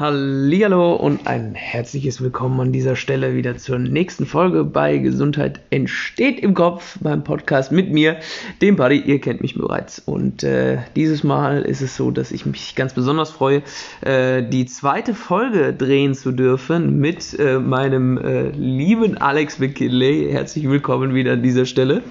Hallihallo und ein herzliches Willkommen an dieser Stelle wieder zur nächsten Folge bei Gesundheit entsteht im Kopf beim Podcast mit mir, dem Buddy. Ihr kennt mich bereits. Und äh, dieses Mal ist es so, dass ich mich ganz besonders freue, äh, die zweite Folge drehen zu dürfen mit äh, meinem äh, lieben Alex McKinley. Herzlich willkommen wieder an dieser Stelle.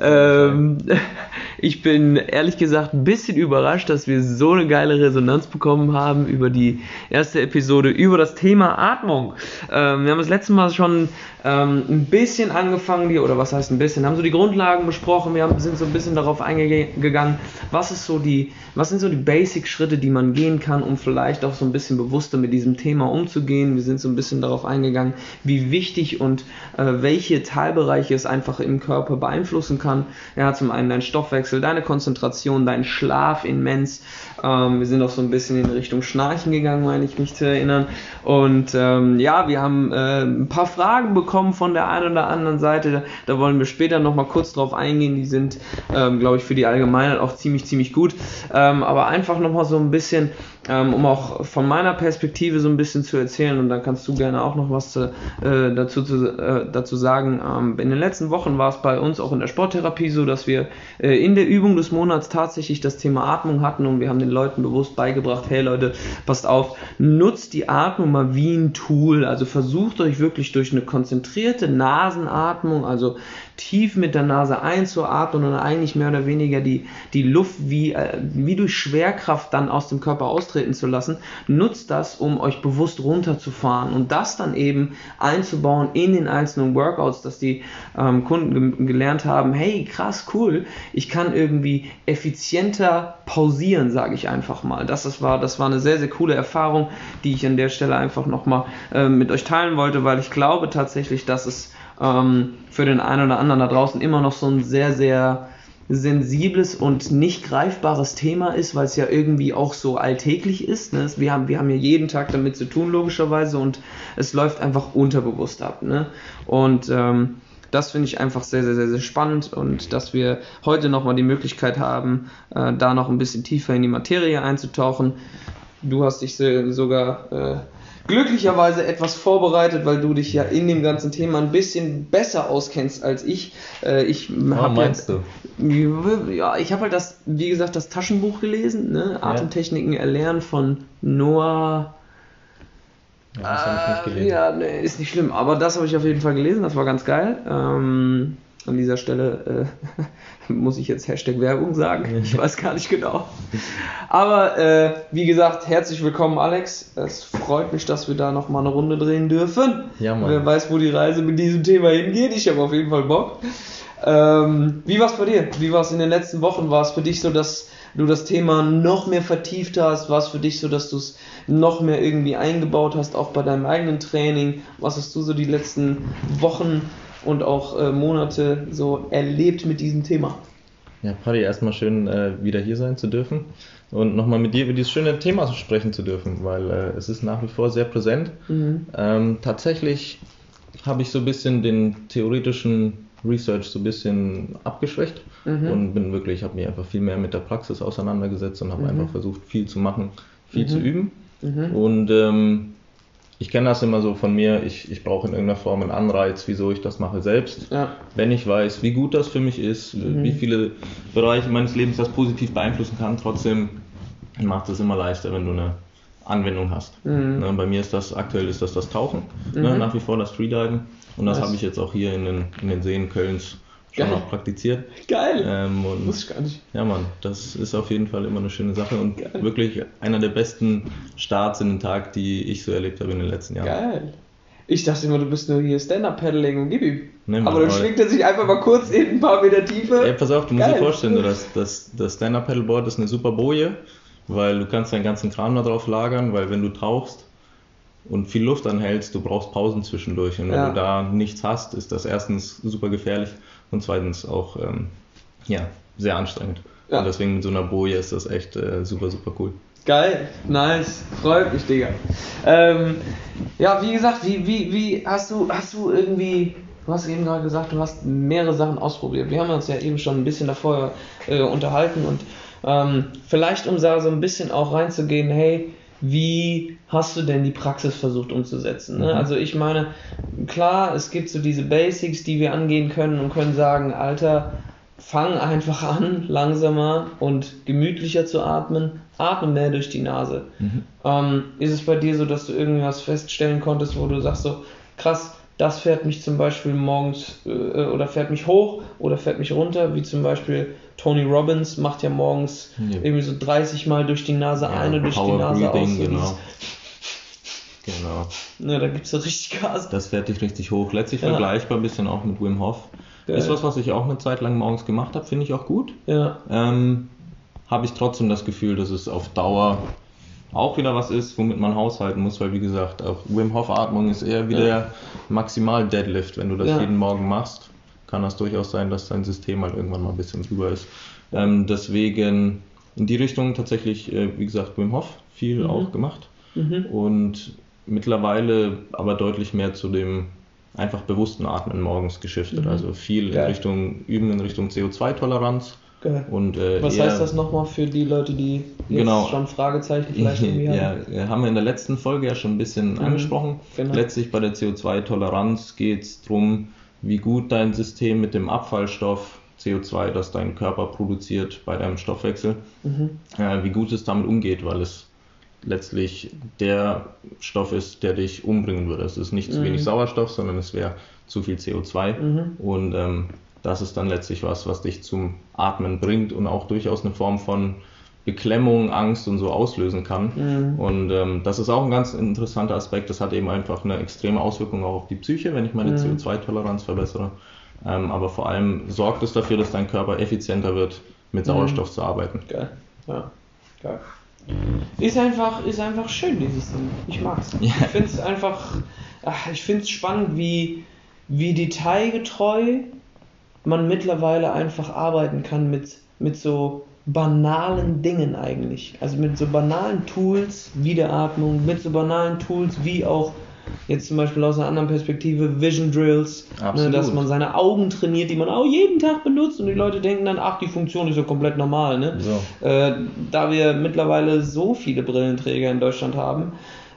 Ähm, ich bin ehrlich gesagt ein bisschen überrascht, dass wir so eine geile Resonanz bekommen haben über die erste Episode über das Thema Atmung. Ähm, wir haben das letzte Mal schon ähm, ein bisschen angefangen, die, oder was heißt ein bisschen, haben so die Grundlagen besprochen, wir haben, sind so ein bisschen darauf eingegangen, was ist so die, was sind so die Basic-Schritte, die man gehen kann, um vielleicht auch so ein bisschen bewusster mit diesem Thema umzugehen. Wir sind so ein bisschen darauf eingegangen, wie wichtig und äh, welche Teilbereiche es einfach im Körper beeinflussen kann. Ja, zum einen dein Stoffwechsel, deine Konzentration, dein Schlaf immens. Ähm, wir sind auch so ein bisschen in Richtung Schnarchen gegangen, meine ich mich zu erinnern. Und ähm, ja, wir haben äh, ein paar Fragen bekommen von der einen oder anderen Seite. Da wollen wir später nochmal kurz drauf eingehen. Die sind, ähm, glaube ich, für die Allgemeinheit auch ziemlich, ziemlich gut. Ähm, aber einfach nochmal so ein bisschen ähm, um auch von meiner Perspektive so ein bisschen zu erzählen und dann kannst du gerne auch noch was zu, äh, dazu, zu, äh, dazu sagen. Ähm, in den letzten Wochen war es bei uns auch in der Sporttherapie so, dass wir äh, in der Übung des Monats tatsächlich das Thema Atmung hatten und wir haben den Leuten bewusst beigebracht, hey Leute, passt auf, nutzt die Atmung mal wie ein Tool, also versucht euch wirklich durch eine konzentrierte Nasenatmung, also tief mit der Nase einzuatmen und eigentlich mehr oder weniger die, die Luft wie, äh, wie durch Schwerkraft dann aus dem Körper austreten zu lassen, nutzt das, um euch bewusst runterzufahren und das dann eben einzubauen in den einzelnen Workouts, dass die ähm, Kunden ge gelernt haben, hey krass, cool, ich kann irgendwie effizienter pausieren, sage ich einfach mal. Das, das, war, das war eine sehr, sehr coole Erfahrung, die ich an der Stelle einfach nochmal äh, mit euch teilen wollte, weil ich glaube tatsächlich, dass es ähm, für den einen oder anderen da draußen immer noch so ein sehr, sehr sensibles und nicht greifbares Thema ist, weil es ja irgendwie auch so alltäglich ist. Ne? Wir, haben, wir haben ja jeden Tag damit zu tun, logischerweise, und es läuft einfach unterbewusst ab. Ne? Und ähm, das finde ich einfach sehr, sehr, sehr, sehr spannend und dass wir heute nochmal die Möglichkeit haben, äh, da noch ein bisschen tiefer in die Materie einzutauchen. Du hast dich sogar äh, glücklicherweise etwas vorbereitet, weil du dich ja in dem ganzen Thema ein bisschen besser auskennst als ich. Äh, ich oh, habe ja, du? ja, ich habe halt das, wie gesagt, das Taschenbuch gelesen, ne? Atemtechniken ja. erlernen von Noah. Ja, das habe ich nicht gelesen. Ja, nee, ist nicht schlimm, aber das habe ich auf jeden Fall gelesen, das war ganz geil. Ähm, an dieser Stelle äh, muss ich jetzt Hashtag Werbung sagen. Ich weiß gar nicht genau. Aber äh, wie gesagt, herzlich willkommen, Alex. Es freut mich, dass wir da nochmal eine Runde drehen dürfen. Ja, Mann. Wer weiß, wo die Reise mit diesem Thema hingeht. Ich habe auf jeden Fall Bock. Ähm, wie war es bei dir? Wie war es in den letzten Wochen? War es für dich so, dass du das Thema noch mehr vertieft hast? War es für dich so, dass du es noch mehr irgendwie eingebaut hast, auch bei deinem eigenen Training? Was hast du so die letzten Wochen und auch äh, Monate so erlebt mit diesem Thema. Ja, Paddy, erstmal schön äh, wieder hier sein zu dürfen und nochmal mit dir über dieses schöne Thema sprechen zu dürfen, weil äh, es ist nach wie vor sehr präsent. Mhm. Ähm, tatsächlich habe ich so ein bisschen den theoretischen Research so ein bisschen abgeschwächt mhm. und bin wirklich, habe mich einfach viel mehr mit der Praxis auseinandergesetzt und habe mhm. einfach versucht, viel zu machen, viel zu mhm. üben. Mhm. Und ähm, ich kenne das immer so von mir, ich, ich brauche in irgendeiner Form einen Anreiz, wieso ich das mache selbst. Ja. Wenn ich weiß, wie gut das für mich ist, mhm. wie viele Bereiche meines Lebens das positiv beeinflussen kann, trotzdem macht es immer leichter, wenn du eine Anwendung hast. Mhm. Ne, bei mir ist das, aktuell ist das das Tauchen, ne, mhm. ne, nach wie vor das Freediven und das habe ich jetzt auch hier in den, in den Seen Kölns schon Geil. auch praktiziert. Geil. Ähm, und, Muss ich gar nicht. Ja, Mann, das ist auf jeden Fall immer eine schöne Sache und Geil. wirklich einer der besten Starts in den Tag, die ich so erlebt habe in den letzten Jahren. Geil. Ich dachte immer, du bist nur hier Stand-Up-Paddling und gib ihm. Nee, aber dann schwingt er sich einfach mal kurz in ein paar Meter Tiefe. Ey, pass auf, du musst Geil. dir vorstellen, das, das, das Stand-Up-Paddleboard ist eine super Boje, weil du kannst deinen ganzen Kram da drauf lagern, weil wenn du tauchst, und viel Luft anhältst, du brauchst Pausen zwischendurch. Und wenn ja. du da nichts hast, ist das erstens super gefährlich und zweitens auch ähm, ja, sehr anstrengend. Ja. Und deswegen mit so einer Boje ist das echt äh, super, super cool. Geil, nice, freut mich, Digga. Ähm, ja, wie gesagt, wie, wie, wie hast du, hast du irgendwie, du hast eben gerade gesagt, du hast mehrere Sachen ausprobiert. Wir haben uns ja eben schon ein bisschen davor äh, unterhalten und ähm, vielleicht um da so ein bisschen auch reinzugehen, hey, wie hast du denn die Praxis versucht umzusetzen? Ne? Mhm. Also ich meine, klar, es gibt so diese Basics, die wir angehen können und können sagen, Alter, fang einfach an, langsamer und gemütlicher zu atmen, atme mehr durch die Nase. Mhm. Ähm, ist es bei dir so, dass du irgendwas feststellen konntest, wo du sagst so, krass, das fährt mich zum Beispiel morgens äh, oder fährt mich hoch oder fährt mich runter, wie zum Beispiel Tony Robbins macht ja morgens Ja. irgendwie so 30 Mal durch die Nase Ja, ein und durch die Nase aus. Breathing, So genau. Genau. ne, da gibt es so richtig Gas. Das fährt dich richtig hoch. Letztlich Ja. vergleichbar ein bisschen auch mit Wim Hof. Geil. Ist was, was ich auch eine Zeit lang morgens gemacht habe, finde ich auch gut. Ja, Ähm, habe ich trotzdem das Gefühl, dass es auf Dauer auch wieder was ist, womit man haushalten muss, weil wie gesagt, auch Wim Hof Atmung ist eher wie Ja. der maximal Deadlift. Wenn du das Ja. jeden Morgen machst, kann das durchaus sein, dass dein System halt irgendwann mal ein bisschen drüber ist. Ähm, deswegen in die Richtung tatsächlich, äh, wie gesagt, Wim Hof viel Mhm. auch gemacht mhm. und mittlerweile aber deutlich mehr zu dem einfach bewussten Atmen morgens geschiftet. Mhm. Also viel in Richtung Üben in Richtung CO2-Toleranz geil. und äh, Was eher- heißt das nochmal für die Leute, die jetzt Genau. schon Fragezeichen vielleicht irgendwie haben? ja, haben wir in der letzten Folge ja schon ein bisschen Mhm, angesprochen. genau. Letztlich bei der CO2-Toleranz geht es darum, wie gut dein System mit dem Abfallstoff CO2, das dein Körper produziert bei deinem Stoffwechsel, Mhm. äh, wie gut es damit umgeht, weil es letztlich der Stoff ist, der dich umbringen würde. Es ist nicht zu Mhm. wenig Sauerstoff, sondern es wäre zu viel CO2. Mhm. Und ähm, das ist dann letztlich was, was dich zum Atmen bringt und auch durchaus eine Form von Beklemmung, Angst und so auslösen kann. Mhm. Und ähm, das ist auch ein ganz interessanter Aspekt. Das hat eben einfach eine extreme Auswirkung auch auf die Psyche, wenn ich meine Mhm. CO2-Toleranz verbessere. Ähm, aber vor allem sorgt es dafür, dass dein Körper effizienter wird, mit Mhm. Sauerstoff zu arbeiten. Geil. Ja, geil. Ist einfach, ist einfach schön, dieses Ding. Ich mag's. Ja. Ich finde es einfach, ach, ich finde es spannend, wie, wie detailgetreu man mittlerweile einfach arbeiten kann mit, mit so banalen Dingen eigentlich. Also mit so banalen Tools wie der Atmung, mit so banalen Tools wie auch jetzt zum Beispiel aus einer anderen Perspektive Vision Drills, ne, dass man seine Augen trainiert, die man auch jeden Tag benutzt und die Leute denken dann, ach, die Funktion ist ja komplett normal. Ne? So. Äh, da wir mittlerweile so viele Brillenträger in Deutschland haben,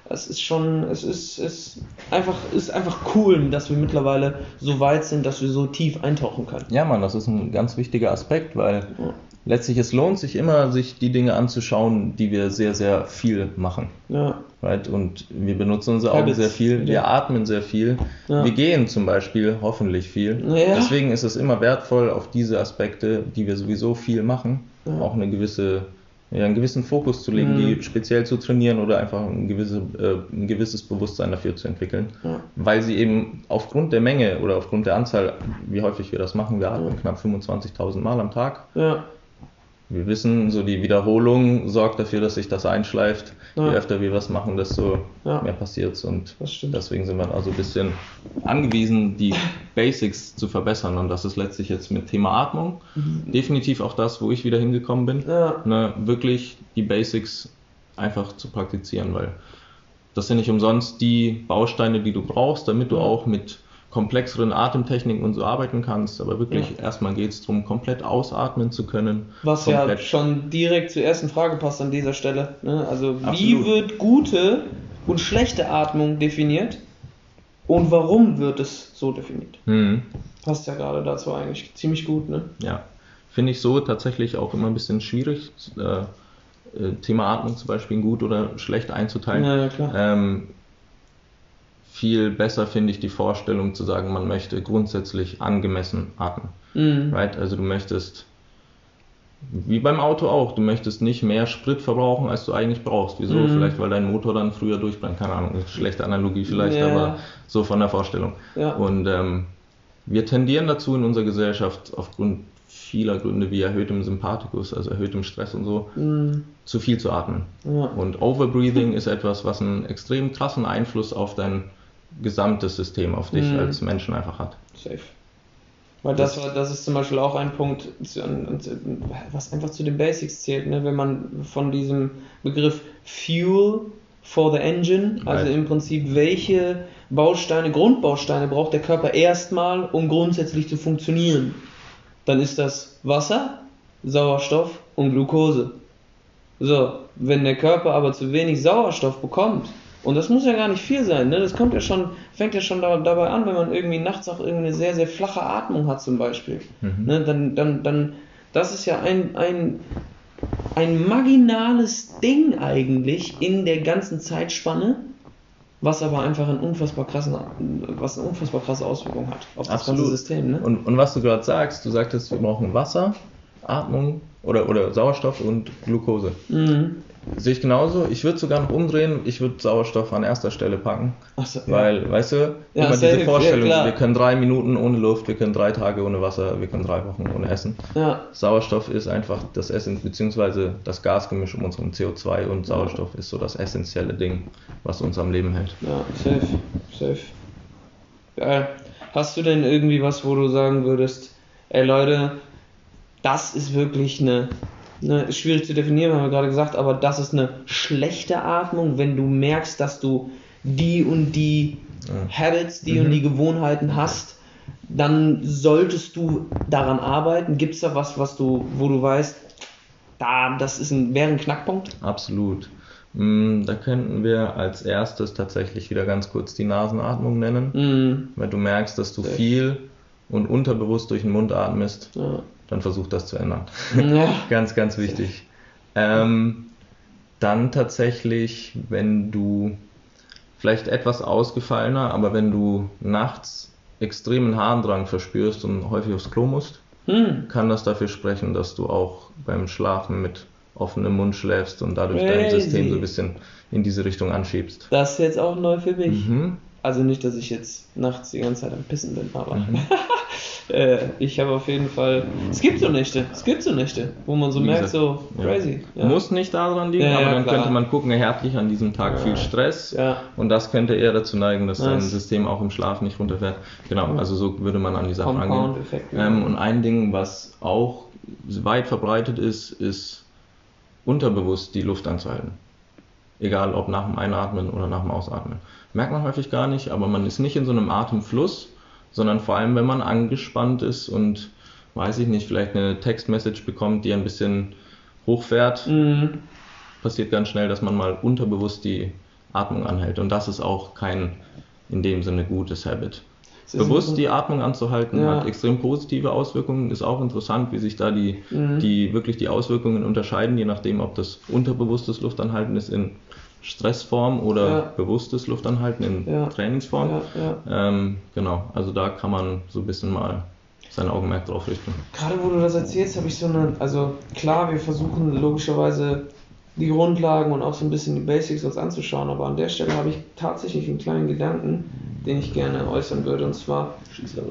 es ist schon, es ist, es einfach, ist einfach cool, dass wir mittlerweile so weit sind, dass wir so tief eintauchen können. Ja, Mann, das ist ein ganz wichtiger Aspekt, weil Ja. letztlich es lohnt sich immer, sich die Dinge anzuschauen, die wir sehr, sehr viel machen. Ja, Right? Und wir benutzen unsere Augen Habits. sehr viel, wir Ja. atmen sehr viel, Ja. wir gehen zum Beispiel hoffentlich viel. Deswegen ist es immer wertvoll, auf diese Aspekte, die wir sowieso viel machen, auch eine gewisse, ja, einen gewissen Fokus zu legen, Mhm. die speziell zu trainieren oder einfach ein, gewisse, äh, ein gewisses Bewusstsein dafür zu entwickeln. Ja. Weil sie eben aufgrund der Menge oder aufgrund der Anzahl, wie häufig wir das machen, wir atmen knapp 25.000 Mal am Tag, ja, wir wissen, so die Wiederholung sorgt dafür, dass sich das einschleift. Ja. Je öfter wir was machen, desto Ja. mehr passiert und das stimmt. deswegen sind wir also ein bisschen angewiesen, die Basics zu verbessern und das ist letztlich jetzt mit Thema Atmung definitiv auch das, wo ich wieder hingekommen bin, Mhm. Ja, ne, wirklich die Basics einfach zu praktizieren, weil das sind nicht umsonst die Bausteine, die du brauchst, damit du auch mit komplexeren Atemtechniken und so arbeiten kannst. Aber wirklich erstmal geht es darum, komplett ausatmen zu können. was ja schon direkt zur ersten Frage passt an dieser Stelle. Ne? Also, wie Absolut. wird gute und schlechte Atmung definiert? Und warum wird es so definiert? Mhm. Passt ja gerade dazu eigentlich ziemlich gut, ne? Ja, finde ich so tatsächlich auch immer ein bisschen schwierig. Äh, äh, Thema Atmung zum Beispiel gut oder schlecht einzuteilen. Ja, ja, klar. Ähm, viel besser finde ich die Vorstellung zu sagen, man möchte grundsätzlich angemessen atmen. Mhm. Right? Also du möchtest, wie beim Auto auch, du möchtest nicht mehr Sprit verbrauchen, als du eigentlich brauchst. Wieso? Mhm. Vielleicht, weil dein Motor dann früher durchbrennt. Keine Ahnung, schlechte Analogie vielleicht, Ja. aber so von der Vorstellung. Ja. Und ähm, wir tendieren dazu in unserer Gesellschaft aufgrund vieler Gründe wie erhöhtem Sympathikus, also erhöhtem Stress und so, Mhm. zu viel zu atmen. Ja. Und Overbreathing ist etwas, was einen extrem krassen Einfluss auf dein gesamtes System, auf dich Mhm. als Menschen einfach hat. Safe. Weil das, war, das ist zum Beispiel auch ein Punkt, was einfach zu den Basics zählt, ne? wenn man von diesem Begriff Fuel for the Engine, also Right. im Prinzip welche Bausteine, Grundbausteine braucht der Körper erstmal, um grundsätzlich zu funktionieren. Dann ist das Wasser, Sauerstoff und Glucose. So, wenn der Körper aber zu wenig Sauerstoff bekommt, und das muss ja gar nicht viel sein, ne? Das kommt ja schon, fängt ja schon da, dabei an, wenn man irgendwie nachts auch irgendwie eine sehr, sehr flache Atmung hat zum Beispiel. Mhm. Ne? Dann, dann, dann, das ist ja ein, ein, ein marginales Ding eigentlich in der ganzen Zeitspanne, was aber einfach einen unfassbar krassen, was eine unfassbar krasse Auswirkung hat auf das Absolut. ganze System. Ne? Und, und was du gerade sagst, du sagtest, wir brauchen Wasser, Atmung oder, oder Sauerstoff und Glucose. Mhm. Sehe ich genauso. Ich würde sogar noch umdrehen. Ich würde Sauerstoff an erster Stelle packen. So, ja. Weil, weißt du, Ja, immer diese Vorstellung, ja, wir können drei Minuten ohne Luft, wir können drei Tage ohne Wasser, wir können drei Wochen ohne Essen. Ja, Sauerstoff ist einfach das Essen, beziehungsweise das Gasgemisch um unserem CO2 und Sauerstoff ist so das essentielle Ding, was uns am Leben hält. ja, safe, safe. Geil. Hast du denn irgendwie was, wo du sagen würdest, ey Leute, das ist wirklich eine, eine ist schwierig zu definieren, haben wir gerade gesagt, aber das ist eine schlechte Atmung, wenn du merkst, dass du die und die Ja. Habits, die und die Gewohnheiten hast, dann solltest du daran arbeiten. Gibt es da was, was du, wo du weißt, da, das ist ein, wäre ein Knackpunkt? Absolut. Mm, Da könnten wir als erstes tatsächlich wieder ganz kurz die Nasenatmung nennen. Mhm. Wenn du merkst, dass du viel und unterbewusst durch den Mund atmest, Ja. Dann versuch das zu ändern. ja. Ganz, ganz wichtig. Ähm, dann tatsächlich, wenn du vielleicht etwas ausgefallener, aber wenn du nachts extremen Harndrang verspürst und häufig aufs Klo musst, Hm. kann das dafür sprechen, dass du auch beim Schlafen mit offenem Mund schläfst und dadurch dein Crazy. System so ein bisschen in diese Richtung anschiebst. Das ist jetzt auch neu für mich. Mhm. Also nicht, dass ich jetzt nachts die ganze Zeit am Pissen bin, aber Mhm. äh, ich habe auf jeden Fall. Es gibt so Nächte, es gibt so Nächte, wo man so Wie merkt, gesagt, so Ja. crazy. Ja. Muss nicht daran liegen, Ja, aber dann klar. könnte man gucken, er hat an diesem Tag viel Stress und das könnte eher dazu neigen, dass dein Nice. System auch im Schlaf nicht runterfährt. Genau, Ja. also so würde man an die Sache angehen. Ähm, und ein Ding, was auch weit verbreitet ist, ist unterbewusst die Luft anzuhalten. Egal ob nach dem Einatmen oder nach dem Ausatmen. Merkt man häufig gar nicht, aber man ist nicht in so einem Atemfluss, sondern vor allem, wenn man angespannt ist und, weiß ich nicht, vielleicht eine Textmessage bekommt, die ein bisschen hochfährt, Mhm. passiert ganz schnell, dass man mal unterbewusst die Atmung anhält. Und das ist auch kein in dem Sinne gutes Habit. Bewusst die Atmung anzuhalten Ja. hat extrem positive Auswirkungen. Ist auch interessant, wie sich da die, Mhm. die wirklich die Auswirkungen unterscheiden, je nachdem, ob das unterbewusstes Luftanhalten ist in Stressform oder Ja. bewusstes Luftanhalten in Ja. Trainingsform. Ja. Ähm, genau, also da kann man so ein bisschen mal sein Augenmerk drauf richten. Gerade wo du das erzählst, habe ich so eine, also klar, wir versuchen logischerweise die Grundlagen und auch so ein bisschen die Basics uns anzuschauen, aber an der Stelle habe ich tatsächlich einen kleinen Gedanken, den ich gerne äußern würde. Und zwar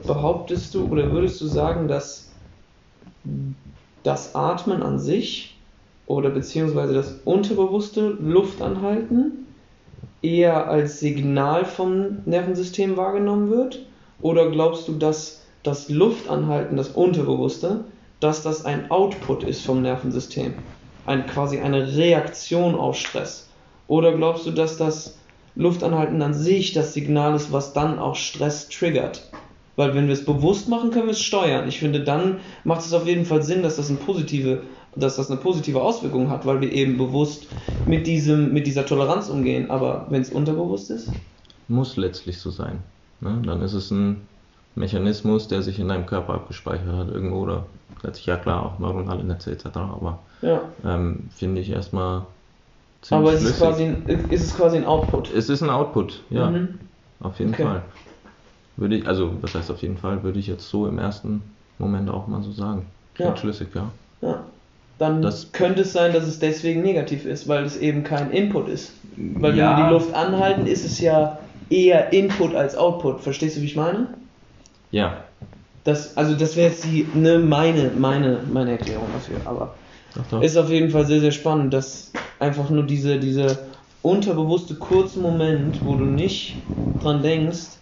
behauptest du oder würdest du sagen, dass das Atmen an sich oder beziehungsweise das unterbewusste Luftanhalten eher als Signal vom Nervensystem wahrgenommen wird? Oder glaubst du, dass das Luftanhalten, das Unterbewusste, dass das ein Output ist vom Nervensystem? Ein, quasi eine Reaktion auf Stress? Oder glaubst du, dass das Luftanhalten an sich das Signal ist, was dann auch Stress triggert? Weil wenn wir es bewusst machen, können wir es steuern. Ich finde, dann macht es auf jeden Fall Sinn, dass das, eine positive, dass das eine positive Auswirkung hat, weil wir eben bewusst mit, diesem, mit dieser Toleranz umgehen. Aber wenn es unterbewusst ist? Muss letztlich so sein. Ne? Dann ist es ein Mechanismus, der sich in deinem Körper abgespeichert hat irgendwo oder letztlich ja klar auch neuronale Netze etc. Aber Ja. ähm, finde ich erstmal ziemlich Aber es ist flüssig. quasi, ein, ist es quasi ein Output. es ist ein Output, ja, Mhm. auf jeden Okay. Fall. Würde ich, also was heißt auf jeden Fall, würde ich jetzt so im ersten Moment auch mal so sagen. Klingt Ja. schlüssig, ja. Ja. Dann Das- könnte es sein, dass es deswegen negativ ist, weil es eben kein Input ist. Weil Ja. wenn wir die Luft anhalten, ist es ja eher Input als Output. Verstehst du, wie ich meine? Ja, Das, also das wäre jetzt die, ne, meine, meine, meine Erklärung dafür. Aber doch. ist auf jeden Fall sehr, sehr spannend, dass einfach nur diese, diese unterbewusste kurze Moment, wo du nicht dran denkst,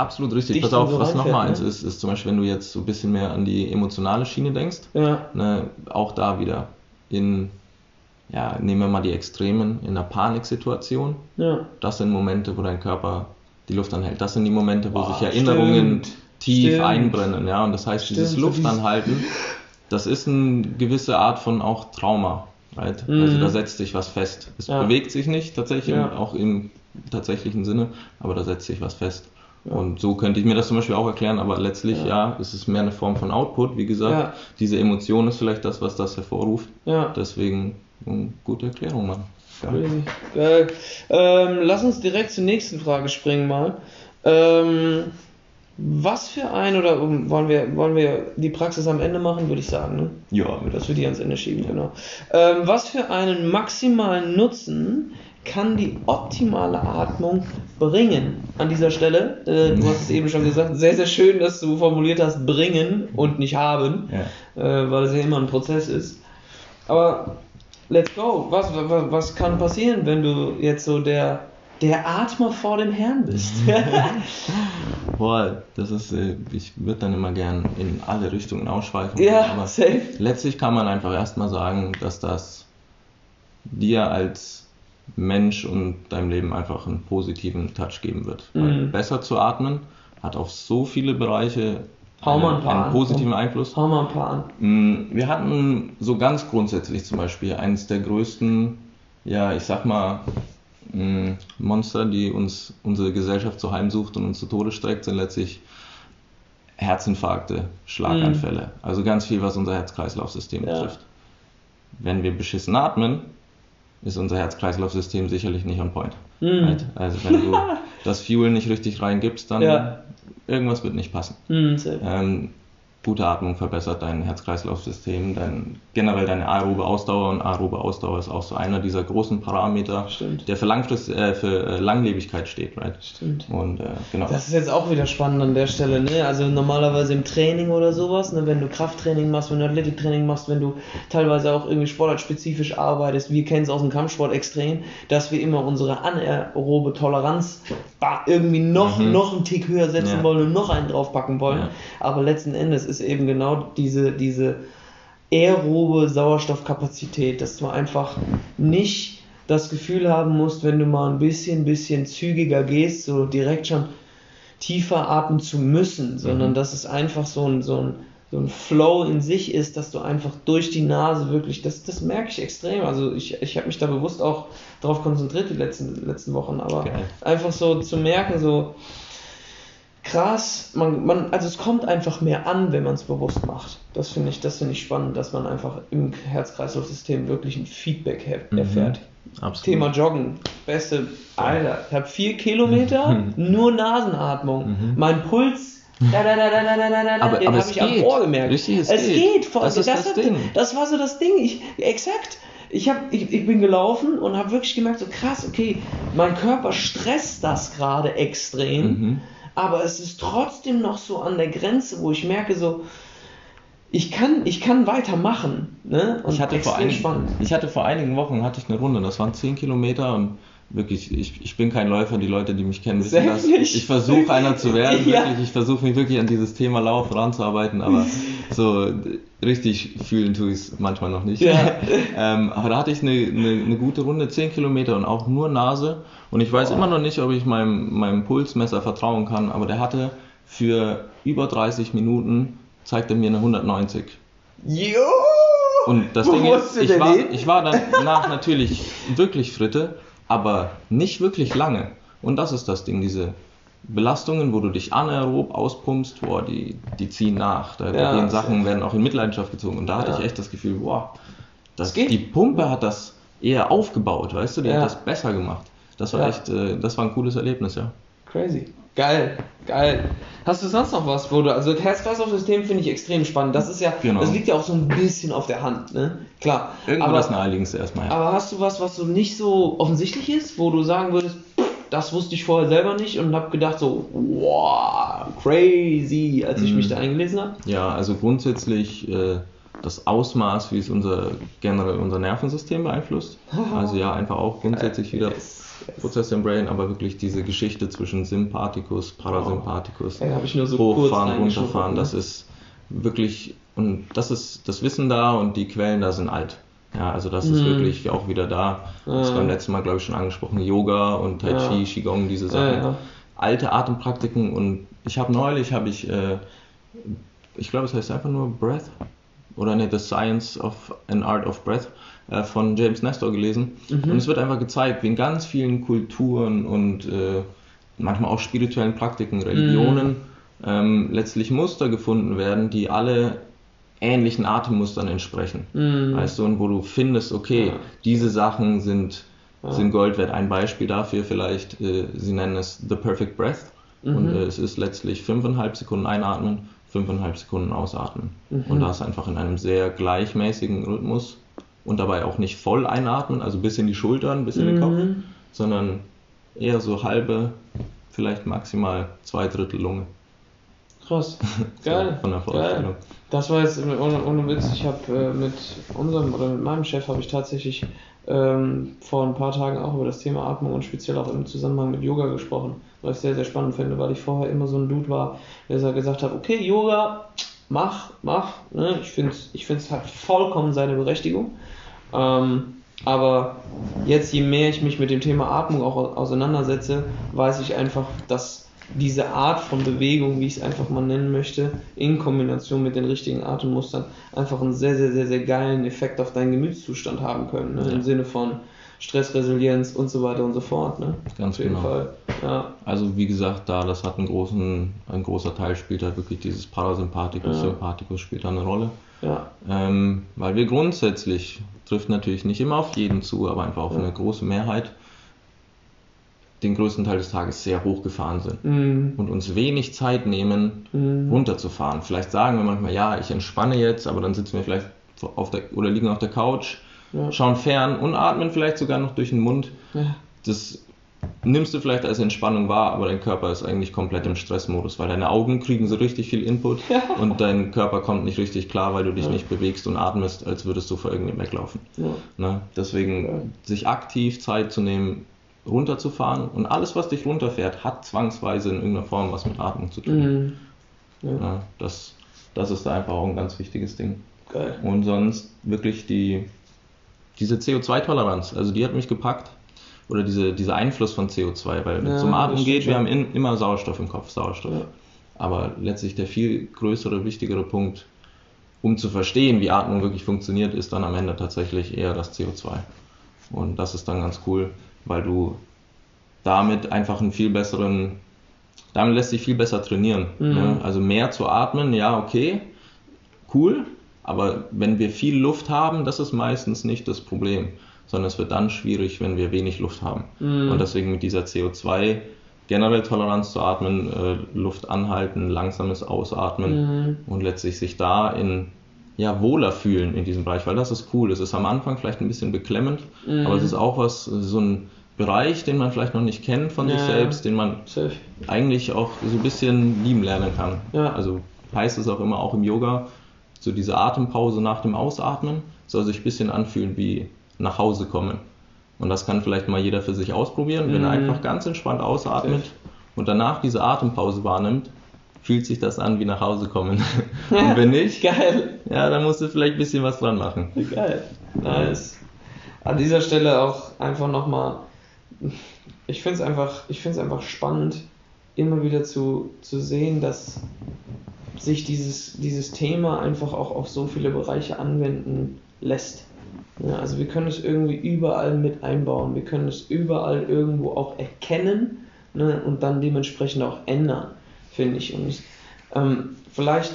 Absolut richtig. Pass auf, so was nochmal ne? eins ist, ist zum Beispiel, wenn du jetzt so ein bisschen mehr an die emotionale Schiene denkst, ja, ne, auch da wieder in, ja, nehmen wir mal die Extremen, in einer Paniksituation, ja, das sind Momente, wo dein Körper die Luft anhält. Das sind die Momente, wo Ah, sich Erinnerungen stimmt. tief Stimmt. einbrennen, ja, und das heißt, dieses Stimmt, dieses- Luftanhalten, das ist eine gewisse Art von auch Trauma. Right? Mhm. Also da setzt sich was fest. Es ja. bewegt sich nicht tatsächlich, auch im tatsächlichen Sinne, aber da setzt sich was fest. Und so könnte ich mir das zum Beispiel auch erklären, aber letztlich, ja, ja ist es mehr eine Form von Output. Wie gesagt, ja. diese Emotion ist vielleicht das, was das hervorruft. Ja. Deswegen, eine gute Erklärung, Mann. Geil. Ähm, lass uns direkt zur nächsten Frage springen mal. Ähm, was für ein, oder wollen wir, wollen wir die Praxis am Ende machen, würde ich sagen, ne? Ja. Dass wir die ans Ende schieben, genau. Ähm, was für einen maximalen Nutzen kann die optimale Atmung bringen. An dieser Stelle, äh, du hast es eben schon gesagt, sehr, sehr schön, dass du formuliert hast, bringen und nicht haben, ja. äh, weil es ja immer ein Prozess ist. Aber let's go. Was, was, was kann passieren, wenn du jetzt so der, der Atmer vor dem Herrn bist? Boah, das ist, äh, ich würde dann immer gern in alle Richtungen ausschweifen. Ja, aber safe. Letztlich kann man einfach erstmal sagen, dass das dir als Mensch und deinem Leben einfach einen positiven Touch geben wird. Mhm. besser zu atmen hat auf so viele Bereiche einen, einen, positiven Einfluss. Hau mal ein paar an. Mm, wir hatten so ganz grundsätzlich zum Beispiel eines der größten, ja, ich sag mal, mm, Monster, die uns unsere Gesellschaft so heimsucht und uns zu Tode streckt, sind letztlich Herzinfarkte, Schlaganfälle. Mhm. Also ganz viel, was unser Herz-Kreislauf-System ja. betrifft. Wenn wir beschissen atmen, ist unser Herz-Kreislauf-System sicherlich nicht on point. Mm. Halt. Also wenn du das Fuel nicht richtig reingibst, dann ja. irgendwas wird nicht passen. Mm, ähm, gute Atmung verbessert dein Herz-Kreislauf-System, dein, generell deine aerobe Ausdauer und aerobe Ausdauer ist auch so einer dieser großen Parameter, Stimmt. der für, Langfrist, äh, für äh, Langlebigkeit steht, right? Stimmt. Und, äh, genau. Das ist jetzt auch wieder spannend an der Stelle, ne? Also normalerweise im Training oder sowas, ne? wenn du Krafttraining machst, wenn du Athletiktraining machst, wenn du teilweise auch irgendwie sportartspezifisch arbeitest, wir kennen es aus dem Kampfsport extrem, dass wir immer unsere anaerobe Toleranz irgendwie noch, mhm. noch einen Tick höher setzen ja. wollen und noch einen draufpacken wollen. Ja. Aber letzten Endes ist eben genau diese, diese aerobe Sauerstoffkapazität, dass du einfach nicht das Gefühl haben musst, wenn du mal ein bisschen, bisschen zügiger gehst, so direkt schon tiefer atmen zu müssen, sondern mhm. dass es einfach so ein, so ein so ein Flow in sich ist, dass du einfach durch die Nase wirklich, das, das merke ich extrem. Also ich, ich habe mich da bewusst auch darauf konzentriert die letzten, letzten Wochen, aber okay. einfach so zu merken, so, krass, man, man, also es kommt einfach mehr an, wenn man es bewusst macht. Das finde ich, das finde ich spannend, dass man einfach im Herz-Kreislauf-System wirklich ein Feedback mhm. erfährt. Absolut. Thema Joggen, beste, Alter, ich habe vier Kilometer, mhm. nur Nasenatmung. Mhm. Mein Puls, da, da, da, da, da, da, da, aber, den habe ich am Ohr gemerkt. Richtig, es, es geht. geht voll. Das, das, das, Ding. das war so das Ding. Ich, exakt ich, hab, ich, ich bin gelaufen und habe wirklich gemerkt, so krass, okay, mein Körper stresst das gerade extrem. Mhm aber es ist trotzdem noch so an der Grenze, wo ich merke so, ich kann, ich kann weitermachen. Ne? Und ich, hatte vor einigen, ich hatte vor einigen Wochen hatte ich eine Runde, das waren 10 Kilometer und wirklich, ich, ich bin kein Läufer, die Leute, die mich kennen, wissen das. Ich versuche einer zu werden, ja. wirklich, ich versuche mich wirklich an dieses Thema Lauf ranzuarbeiten, aber so richtig fühlen tue ich es manchmal noch nicht. Ja. ähm, aber da hatte ich eine, eine, eine, gute Runde, 10 Kilometer und auch nur Nase und ich weiß oh. immer noch nicht, ob ich meinem, meinem Pulsmesser vertrauen kann, aber der hatte für über 30 Minuten, zeigt er mir eine 190. Jo! Und das Wo Ding ist, ich war, ich war danach natürlich wirklich Fritte, aber nicht wirklich lange. Und das ist das Ding, diese Belastungen, wo du dich anaerob auspumpst, boah, die, die ziehen nach. Da ja, gehen Sachen, werden auch in Mitleidenschaft gezogen. Und da hatte ja. ich echt das Gefühl, boah, das, die Pumpe hat das eher aufgebaut, weißt du, die ja. hat das besser gemacht. Das war echt, äh, das war ein cooles Erlebnis, ja. Crazy. Geil, geil. Hast du sonst noch was, wo du, also Herz-Kreislauf-System finde ich extrem spannend. Das ist ja, genau. das liegt ja auch so ein bisschen auf der Hand, ne? Klar. Irgendwo aber, das Naheliegendste erstmal, ja. Aber hast du was, was so nicht so offensichtlich ist, wo du sagen würdest, das wusste ich vorher selber nicht und habe gedacht so, wow, crazy, als ich mm. mich da eingelesen habe? Ja, also grundsätzlich äh, das Ausmaß, wie es unser generell unser Nervensystem beeinflusst. Also ja, einfach auch grundsätzlich wieder yes Prozesse im Brain, aber wirklich diese Geschichte zwischen Sympathikus, Parasympathikus, oh. ja, so hochfahren, runterfahren, das ist wirklich, und das ist das Wissen da und die Quellen da sind alt. Ja, also das mhm. ist wirklich auch wieder da. Das mhm. beim letzten Mal, glaube ich, schon angesprochen. Yoga und Tai Chi, ja. Qigong, diese Sachen. Ja. Alte Atempraktiken und ich habe neulich, habe ich, äh, ich glaube, es heißt einfach nur Breath oder ne, The Science of an Art of Breath äh, von James Nestor gelesen. Mhm. Und es wird einfach gezeigt, wie in ganz vielen Kulturen und äh, manchmal auch spirituellen Praktiken, Religionen, mhm. ähm, letztlich Muster gefunden werden, die alle ähnlichen Atemmustern entsprechen. Mhm. Weißt du, und wo du findest, okay, ja. diese Sachen sind, ja. sind Gold wert. Ein Beispiel dafür vielleicht, äh, sie nennen es The Perfect Breath. Mhm. Und äh, es ist letztlich fünfeinhalb Sekunden einatmen, fünfeinhalb Sekunden ausatmen. Mhm. Und das einfach in einem sehr gleichmäßigen Rhythmus und dabei auch nicht voll einatmen, also bis in die Schultern, bis in den Kopf, mhm. sondern eher so halbe, vielleicht maximal zwei Drittel Lunge. Krass. Geil. von der Vorstellung. Geil. Das war jetzt ohne, ohne Witz, ich habe äh, mit unserem oder mit meinem Chef habe ich tatsächlich ähm, vor ein paar Tagen auch über das Thema Atmung und speziell auch im Zusammenhang mit Yoga gesprochen, was ich sehr, sehr spannend finde, weil ich vorher immer so ein Dude war, der gesagt hat, okay, Yoga, mach, mach. Ne? Ich finde es ich find's halt vollkommen seine Berechtigung. Ähm, aber jetzt, je mehr ich mich mit dem Thema Atmung auch auseinandersetze, weiß ich einfach, dass diese Art von Bewegung, wie ich es einfach mal nennen möchte, in Kombination mit den richtigen Atemmustern einfach einen sehr, sehr, sehr, sehr geilen Effekt auf deinen Gemütszustand haben können. Ne? Ja. Im Sinne von Stressresilienz und so weiter und so fort. Ne? Ganz auf genau. Fall. Ja. Also wie gesagt, da das hat einen großen, ein großer Teil spielt halt wirklich dieses Parasympathikus, ja. Sympathikus spielt da eine Rolle. Ja. Ähm, weil wir grundsätzlich, trifft natürlich nicht immer auf jeden zu, aber einfach auf eine große Mehrheit, den größten Teil des Tages sehr hochgefahren sind mm. und uns wenig Zeit nehmen, mm. runterzufahren. Vielleicht sagen wir manchmal, ja, ich entspanne jetzt, aber dann sitzen wir vielleicht auf der oder liegen auf der Couch, ja. schauen fern und atmen vielleicht sogar noch durch den Mund. Ja. Das nimmst du vielleicht als Entspannung wahr, aber dein Körper ist eigentlich komplett im Stressmodus, weil deine Augen kriegen so richtig viel Input ja. und dein Körper kommt nicht richtig klar, weil du dich nicht bewegst und atmest, als würdest du vor irgendeinem weglaufen. Ne? Deswegen sich aktiv Zeit zu nehmen, runterzufahren. Und alles, was dich runterfährt, hat zwangsweise in irgendeiner Form was mit Atmung zu tun. Mhm. Ja. Ja, das, das ist da einfach auch ein ganz wichtiges Ding. Geil. Und sonst wirklich die, diese CO2-Toleranz, also die hat mich gepackt. Oder diese, dieser Einfluss von CO2, weil ja, zum Atmen geht, wir haben in, immer Sauerstoff im Kopf, Sauerstoff. Aber letztlich der viel größere, wichtigere Punkt, um zu verstehen, wie Atmung wirklich funktioniert, ist dann am Ende tatsächlich eher das CO2. Und das ist dann ganz cool, weil du damit einfach einen viel besseren, damit lässt sich viel besser trainieren. Mhm. Ne? Also mehr zu atmen, ja, okay, cool, aber wenn wir viel Luft haben, das ist meistens nicht das Problem, sondern es wird dann schwierig, wenn wir wenig Luft haben. Mhm. Und deswegen mit dieser CO2 generell Toleranz zu atmen, äh, Luft anhalten, langsames Ausatmen mhm. und letztlich sich da in ja, wohler fühlen in diesem Bereich, weil das ist cool. Es ist am Anfang vielleicht ein bisschen beklemmend, mhm. aber es ist auch was, so ein Bereich, den man vielleicht noch nicht kennt von ja, sich selbst, den man safe. eigentlich auch so ein bisschen lieben lernen kann. Ja. Also heißt es auch immer auch im Yoga, so diese Atempause nach dem Ausatmen soll sich ein bisschen anfühlen wie nach Hause kommen. Und das kann vielleicht mal jeder für sich ausprobieren, wenn er mhm. einfach ganz entspannt ausatmet und danach diese Atempause wahrnimmt, fühlt sich das an wie nach Hause kommen. und wenn nicht, geil. Ja, dann musst du vielleicht ein bisschen was dran machen. Geil. Nice. An dieser Stelle auch einfach nochmal ich finde es einfach, einfach spannend, immer wieder zu, zu sehen, dass sich dieses, dieses Thema einfach auch auf so viele Bereiche anwenden lässt. Ja, also wir können es irgendwie überall mit einbauen, wir können es überall irgendwo auch erkennen ne, und dann dementsprechend auch ändern, finde ich. Und ähm, vielleicht,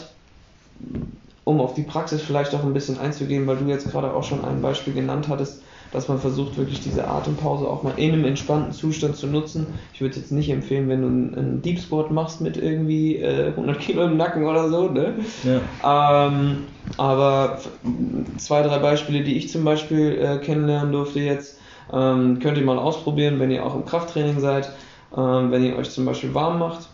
um auf die Praxis vielleicht auch ein bisschen einzugehen, weil du jetzt gerade auch schon ein Beispiel genannt hattest, dass man versucht, wirklich diese Atempause auch mal in einem entspannten Zustand zu nutzen. Ich würde jetzt nicht empfehlen, wenn du einen, Deep Squat machst mit irgendwie äh, 100 Kilo im Nacken oder so, ne? Ja. Ähm, aber zwei, drei Beispiele, die ich zum Beispiel äh, kennenlernen durfte jetzt, ähm, könnt ihr mal ausprobieren, wenn ihr auch im Krafttraining seid, ähm, wenn ihr euch zum Beispiel warm macht.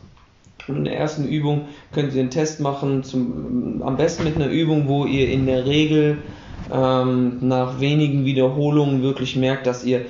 Und in der ersten Übung könnt ihr einen Test machen, zum, am besten mit einer Übung, wo ihr in der Regel ähm, nach wenigen Wiederholungen wirklich merkt, dass ihr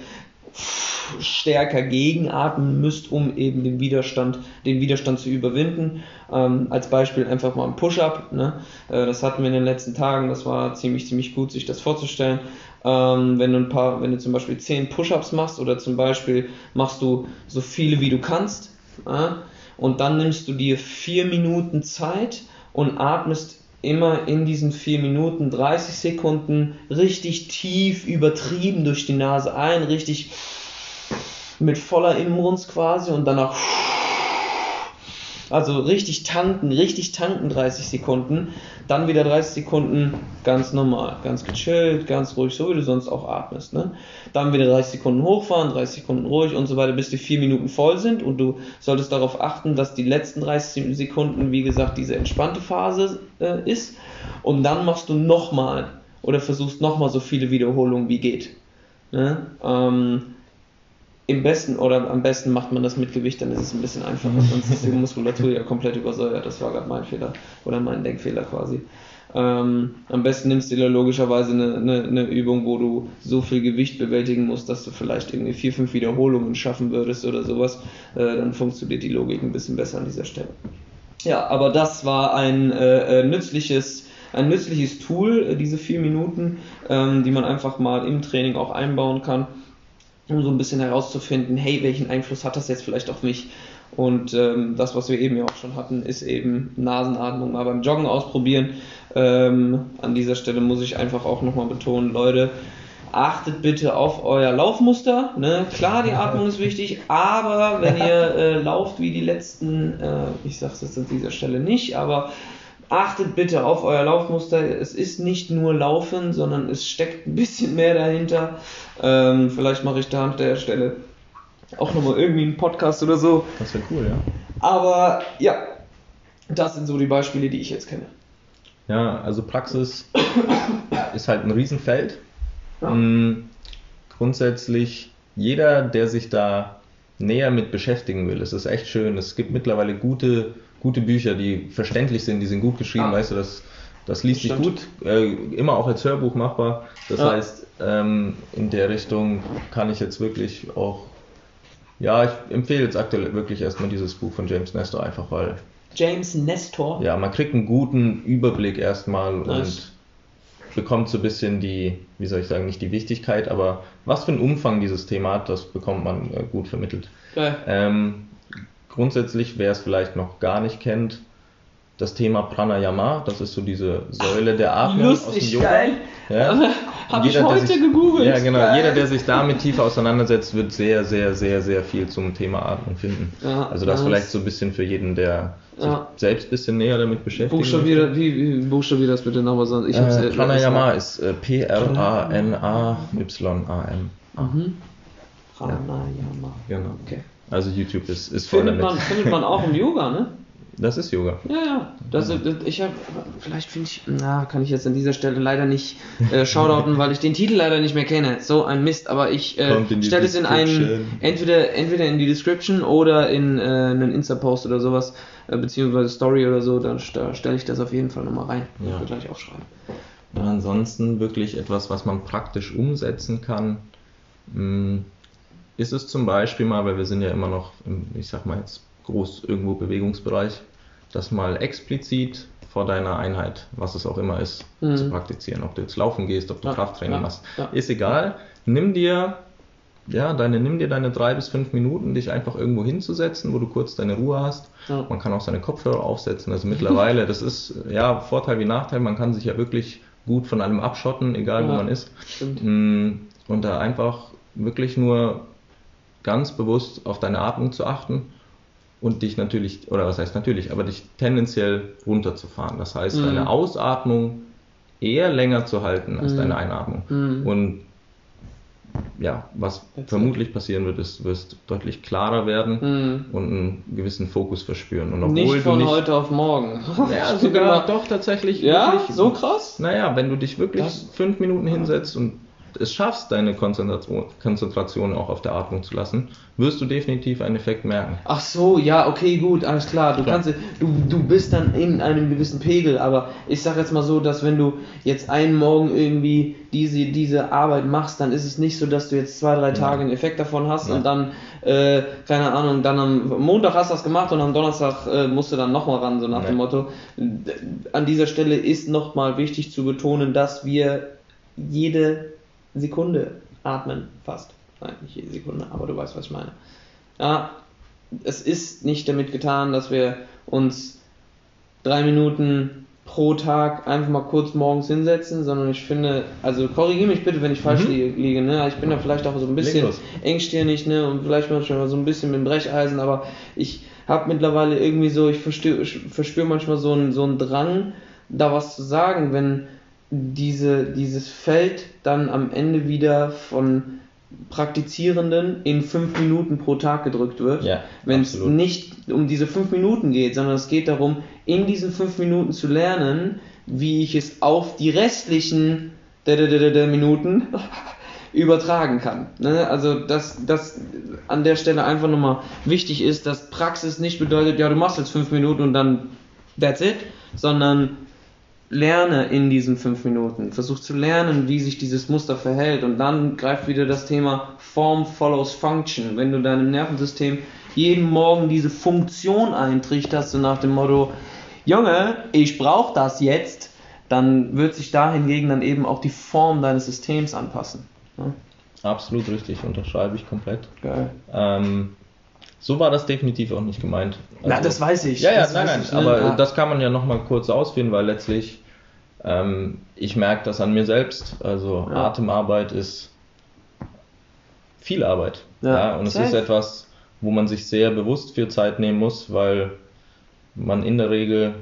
stärker gegenatmen müsst, um eben den Widerstand, den Widerstand zu überwinden. Ähm, als Beispiel einfach mal ein Push-Up. Ne? Äh, das hatten wir in den letzten Tagen, das war ziemlich, ziemlich gut, sich das vorzustellen. Ähm, wenn du ein paar, wenn du zum Beispiel 10 Push-Ups machst oder zum Beispiel machst du so viele wie du kannst, äh, und dann nimmst du dir vier Minuten Zeit und atmest immer in diesen 4 Minuten 30 Sekunden richtig tief übertrieben durch die Nase ein, richtig mit voller Inbrunst quasi und danach also richtig tanken, richtig tanken 30 Sekunden, dann wieder 30 Sekunden ganz normal, ganz gechillt, ganz ruhig, so wie du sonst auch atmest. Ne? Dann wieder 30 Sekunden hochfahren, 30 Sekunden ruhig und so weiter, bis die 4 Minuten voll sind und du solltest darauf achten, dass die letzten 30 Sekunden, wie gesagt, diese entspannte Phase äh, ist und dann machst du nochmal oder versuchst nochmal so viele Wiederholungen wie geht. Ne? Ähm, im besten oder am besten macht man das mit Gewicht, dann ist es ein bisschen einfacher, sonst ist die Muskulatur ja komplett übersäuert. Das war gerade mein Fehler oder mein Denkfehler quasi. Ähm, am besten nimmst du dir logischerweise eine, eine, eine, Übung, wo du so viel Gewicht bewältigen musst, dass du vielleicht irgendwie vier, fünf Wiederholungen schaffen würdest oder sowas. Äh, dann funktioniert die Logik ein bisschen besser an dieser Stelle. Ja, aber das war ein äh, äh nützliches ein nützliches Tool, äh, diese vier Minuten, ähm, die man einfach mal im Training auch einbauen kann um so ein bisschen herauszufinden, hey, welchen Einfluss hat das jetzt vielleicht auf mich? Und ähm, das, was wir eben ja auch schon hatten, ist eben Nasenatmung mal beim Joggen ausprobieren. Ähm, an dieser Stelle muss ich einfach auch nochmal betonen, Leute, achtet bitte auf euer Laufmuster. Ne? Klar, die Atmung ist wichtig, aber wenn ihr äh, lauft wie die letzten, äh, ich sage es jetzt an dieser Stelle nicht, aber achtet bitte auf euer Laufmuster. Es ist nicht nur Laufen, sondern es steckt ein bisschen mehr dahinter. Ähm, vielleicht mache ich da an der Stelle auch nochmal irgendwie einen Podcast oder so. Das wäre cool, ja. Aber ja, das sind so die Beispiele, die ich jetzt kenne. Ja, also Praxis ist halt ein Riesenfeld. Ja. Mhm. Grundsätzlich, jeder, der sich da näher mit beschäftigen will, es ist echt schön. Es gibt mittlerweile gute gute Bücher, die verständlich sind, die sind gut geschrieben, ah. weißt du, das, das liest sich gut, äh, immer auch als Hörbuch machbar. Das ja. heißt, ähm, in der Richtung kann ich jetzt wirklich auch, ja, ich empfehle jetzt aktuell wirklich erstmal dieses Buch von James Nestor, einfach weil. James Nestor? Ja, man kriegt einen guten Überblick erstmal nice. und bekommt so ein bisschen die, wie soll ich sagen, nicht die Wichtigkeit, aber was für einen Umfang dieses Thema hat, das bekommt man äh, gut vermittelt. Ähm, grundsätzlich, wer es vielleicht noch gar nicht kennt, das Thema Pranayama, das ist so diese Säule der Atmung Lustig, aus dem Yoga. Geil. Ja. Habe ich heute sich, gegoogelt. Ja, genau. Geil. Jeder, der sich damit tiefer auseinandersetzt, wird sehr, sehr, sehr, sehr viel zum Thema Atmung finden. Ja, also das, das vielleicht so ein bisschen für jeden, der sich ja. selbst ein bisschen näher damit beschäftigt. Buchstabier, wie, wie buchstabier das bitte nochmal? Sonst ich äh, Pranayama ist äh, P-R-A-N-A-Y-A-M. Mhm. Pranayama. Genau. Okay. Also YouTube ist, ist voll damit. Man, findet man auch im Yoga, ne? Das ist Yoga. Ja, ja. Das, das, ich habe, vielleicht finde ich, na, kann ich jetzt an dieser Stelle leider nicht äh, shoutouten, weil ich den Titel leider nicht mehr kenne. So ein Mist, aber ich äh, stelle es in einen, entweder, entweder in die Description oder in äh, einen Insta-Post oder sowas, äh, beziehungsweise Story oder so, dann da stelle ich das auf jeden Fall nochmal rein. Ja. Ich gleich aufschreiben. Und ansonsten wirklich etwas, was man praktisch umsetzen kann. Hm, ist es zum Beispiel mal, weil wir sind ja immer noch im, ich sag mal jetzt groß irgendwo Bewegungsbereich, das mal explizit vor deiner Einheit, was es auch immer ist, mhm. zu praktizieren. Ob du jetzt laufen gehst, ob du ja, Krafttraining ja, machst, ja. ist egal. Nimm dir ja, deine, nimm dir deine drei bis fünf Minuten, dich einfach irgendwo hinzusetzen, wo du kurz deine Ruhe hast. Man kann auch seine Kopfhörer aufsetzen. Also mittlerweile, das ist ja Vorteil wie Nachteil, man kann sich ja wirklich gut von allem abschotten, egal wo man ist. Stimmt. Mm, und da einfach wirklich nur ganz bewusst auf deine Atmung zu achten und dich natürlich, oder was heißt natürlich, aber dich tendenziell runterzufahren. Das heißt, mhm. deine Ausatmung eher länger zu halten als mhm. deine Einatmung. Mhm. Und ja, was That's vermutlich it. passieren wird, ist, du wirst deutlich klarer werden mhm. und einen gewissen Fokus verspüren. Und obwohl nicht von nicht, heute auf morgen. Ja, sogar doch tatsächlich. Ja, wirklich, so krass? Naja, wenn du dich wirklich das, fünf Minuten hinsetzt und es schaffst, deine Konzentration, Konzentration auch auf der Atmung zu lassen, wirst du definitiv einen Effekt merken. Ach so, ja, okay, gut, alles klar. Du kannst, du, du bist dann in einem gewissen Pegel, aber ich sag jetzt mal so, dass wenn du jetzt einen Morgen irgendwie diese, diese Arbeit machst, dann ist es nicht so, dass du jetzt zwei, drei Tage einen Effekt davon hast ja. und dann, äh, keine Ahnung, dann am Montag hast du das gemacht und am Donnerstag äh, musst du dann nochmal ran, so nach ja. dem Motto. An dieser Stelle ist nochmal wichtig zu betonen, dass wir jede Sekunde atmen, fast. Nein, nicht jede Sekunde, aber du weißt, was ich meine. Ja, es ist nicht damit getan, dass wir uns drei Minuten pro Tag einfach mal kurz morgens hinsetzen, sondern ich finde, also korrigiere mich bitte, wenn ich falsch mhm. liege, ne? Ich bin da vielleicht auch so ein bisschen engstirnig, ne? Und vielleicht manchmal so ein bisschen mit dem Brecheisen, aber ich habe mittlerweile irgendwie so, ich verspüre verspür manchmal so einen, so einen Drang, da was zu sagen, wenn diese, dieses Feld dann am Ende wieder von Praktizierenden in fünf Minuten pro Tag gedrückt wird. Ja, Wenn es nicht um diese fünf Minuten geht, sondern es geht darum, in diesen fünf Minuten zu lernen, wie ich es auf die restlichen Minuten übertragen kann. Ne? Also, dass das an der Stelle einfach nochmal wichtig ist, dass Praxis nicht bedeutet, ja, du machst jetzt fünf Minuten und dann that's it, sondern lerne in diesen fünf Minuten. Versuch zu lernen, wie sich dieses Muster verhält. Und dann greift wieder das Thema Form follows Function. Wenn du deinem Nervensystem jeden Morgen diese Funktion eintrichterst, so nach dem Motto, Junge, ich brauche das jetzt, dann wird sich da hingegen dann eben auch die Form deines Systems anpassen. Ja? Absolut richtig, unterschreibe ich komplett. Geil. Ähm, so war das definitiv auch nicht gemeint. Also, Na, das weiß ich. Ja, ja, nein, nein, aber ja. das kann man ja nochmal kurz ausführen, weil letztlich ähm, ich merke das an mir selbst. Also ja. Atemarbeit ist viel Arbeit. Ja, ja und es ist etwas, wo man sich sehr bewusst für Zeit nehmen muss, weil man in der Regel,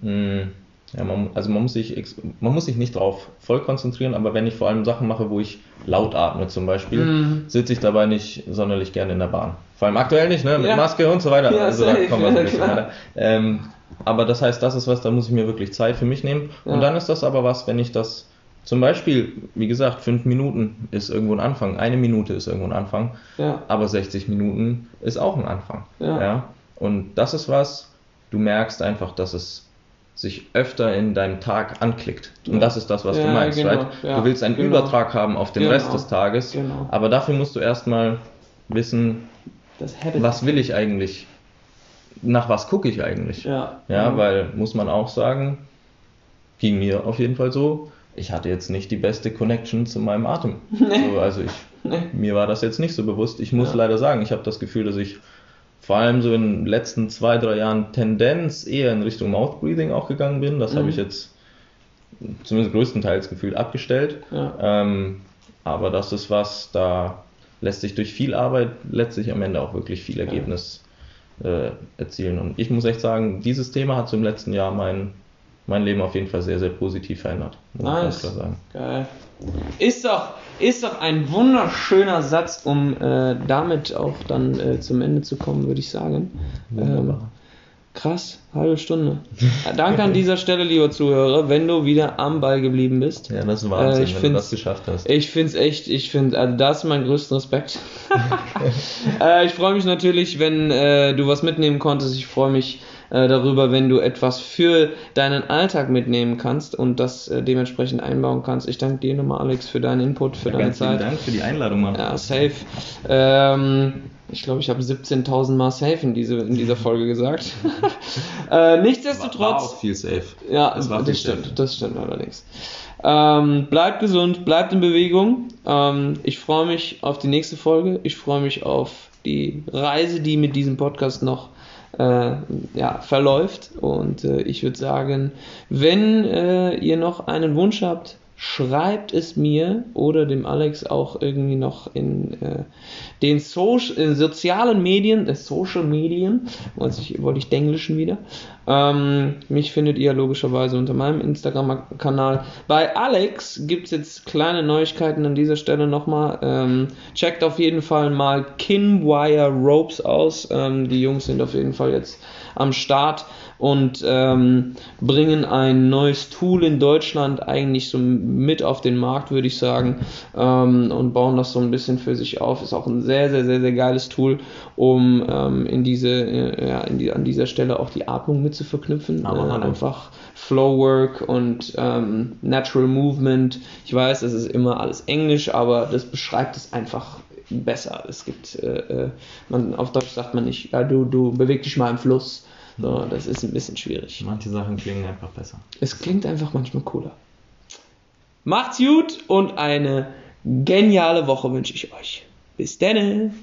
mh, hm, ja, man, also man muss, sich, man muss sich nicht drauf voll konzentrieren, aber wenn ich vor allem Sachen mache, wo ich laut atme zum Beispiel, mhm. sitze ich dabei nicht sonderlich gerne in der Bahn. Vor allem aktuell nicht, ne? Mit ja. Maske und so weiter. Ja, also safe, da kommen wir so ein bisschen weiter. Ähm, aber das heißt, das ist was, da muss ich mir wirklich Zeit für mich nehmen. Ja. Und dann ist das aber was, wenn ich das zum Beispiel, wie gesagt, fünf Minuten ist irgendwo ein Anfang, eine Minute ist irgendwo ein Anfang, aber 60 Minuten ist auch ein Anfang. Ja. Und das ist was, du merkst einfach, dass es sich öfter in deinem Tag anklickt. Und das ist das, was ja, du meinst, genau, right? Ja, du willst einen genau. Übertrag haben auf den genau, Rest des Tages, genau. aber dafür musst du erstmal wissen, was will ich eigentlich nach was gucke ich eigentlich? Ja. Ja, mhm. weil, muss man auch sagen, ging mir auf jeden Fall so, ich hatte jetzt nicht die beste Connection zu meinem Atem. Nee. So, also ich, nee. mir war das jetzt nicht so bewusst. Ich muss leider sagen, ich habe das Gefühl, dass ich vor allem so in den letzten zwei, drei Jahren Tendenz eher in Richtung Mouth Breathing auch gegangen bin. Das mhm. habe ich jetzt zumindest größtenteils gefühlt abgestellt. Ja. Ähm, aber das ist was, da lässt sich durch viel Arbeit letztlich am Ende auch wirklich viel Ergebnis äh, erzielen. Und ich muss echt sagen, dieses Thema hat so im letzten Jahr mein, mein Leben auf jeden Fall sehr, sehr positiv verändert. Nice. Geil. Ist doch, ist doch ein wunderschöner Satz, um äh, damit auch dann äh, zum Ende zu kommen, würde ich sagen. Ähm, Krass, halbe Stunde. Danke an dieser Stelle, lieber Zuhörer, wenn du wieder am Ball geblieben bist. Ja, das ist Wahnsinn, äh, wenn du das geschafft hast. Ich finde es echt, ich finde, also das ist mein größter Respekt. äh, ich freue mich natürlich, wenn äh, du was mitnehmen konntest. Ich freue mich äh, darüber, wenn du etwas für deinen Alltag mitnehmen kannst und das äh, dementsprechend einbauen kannst. Ich danke dir nochmal, Alex, für deinen Input, für ja, deine Zeit. Vielen Dank für die Einladung, Mann. Ja, safe. Ähm, ich glaube, ich habe 17.000 Mal safe in, diese, in dieser Folge gesagt. äh, nichtsdestotrotz. War, war auch viel safe. Ja, das, war das stimmt. Safe. Das stimmt allerdings. Ähm, bleibt gesund, bleibt in Bewegung. Ähm, ich freue mich auf die nächste Folge. Ich freue mich auf die Reise, die mit diesem Podcast noch äh, ja, verläuft. Und äh, ich würde sagen, wenn äh, ihr noch einen Wunsch habt, schreibt es mir oder dem Alex auch irgendwie noch in äh, den so in sozialen Medien, äh, Social Medien, wollte ich, wollte ich Denglischen wieder. Ähm, mich findet ihr logischerweise unter meinem Instagram-Kanal. Bei Alex gibt es jetzt kleine Neuigkeiten an dieser Stelle nochmal. Ähm, checkt auf jeden Fall mal Kinwire Ropes aus. Ähm, die Jungs sind auf jeden Fall jetzt am Start und ähm, bringen ein neues Tool in Deutschland eigentlich so mit auf den Markt, würde ich sagen, ähm, und bauen das so ein bisschen für sich auf. Ist auch ein sehr, sehr, sehr, sehr geiles Tool, um ähm, in diese, äh, ja, in die, an dieser Stelle auch die Atmung mit zu verknüpfen. äh, einfach Flowwork und ähm, Natural Movement. Ich weiß, es ist immer alles Englisch, aber das beschreibt es einfach besser. Es gibt, äh, äh man, auf Deutsch sagt man nicht, ja, du, du beweg dich mal im Fluss so, das ist ein bisschen schwierig. Manche Sachen klingen einfach besser. Es klingt einfach manchmal cooler. Macht's gut und eine geniale Woche wünsche ich euch. Bis denne!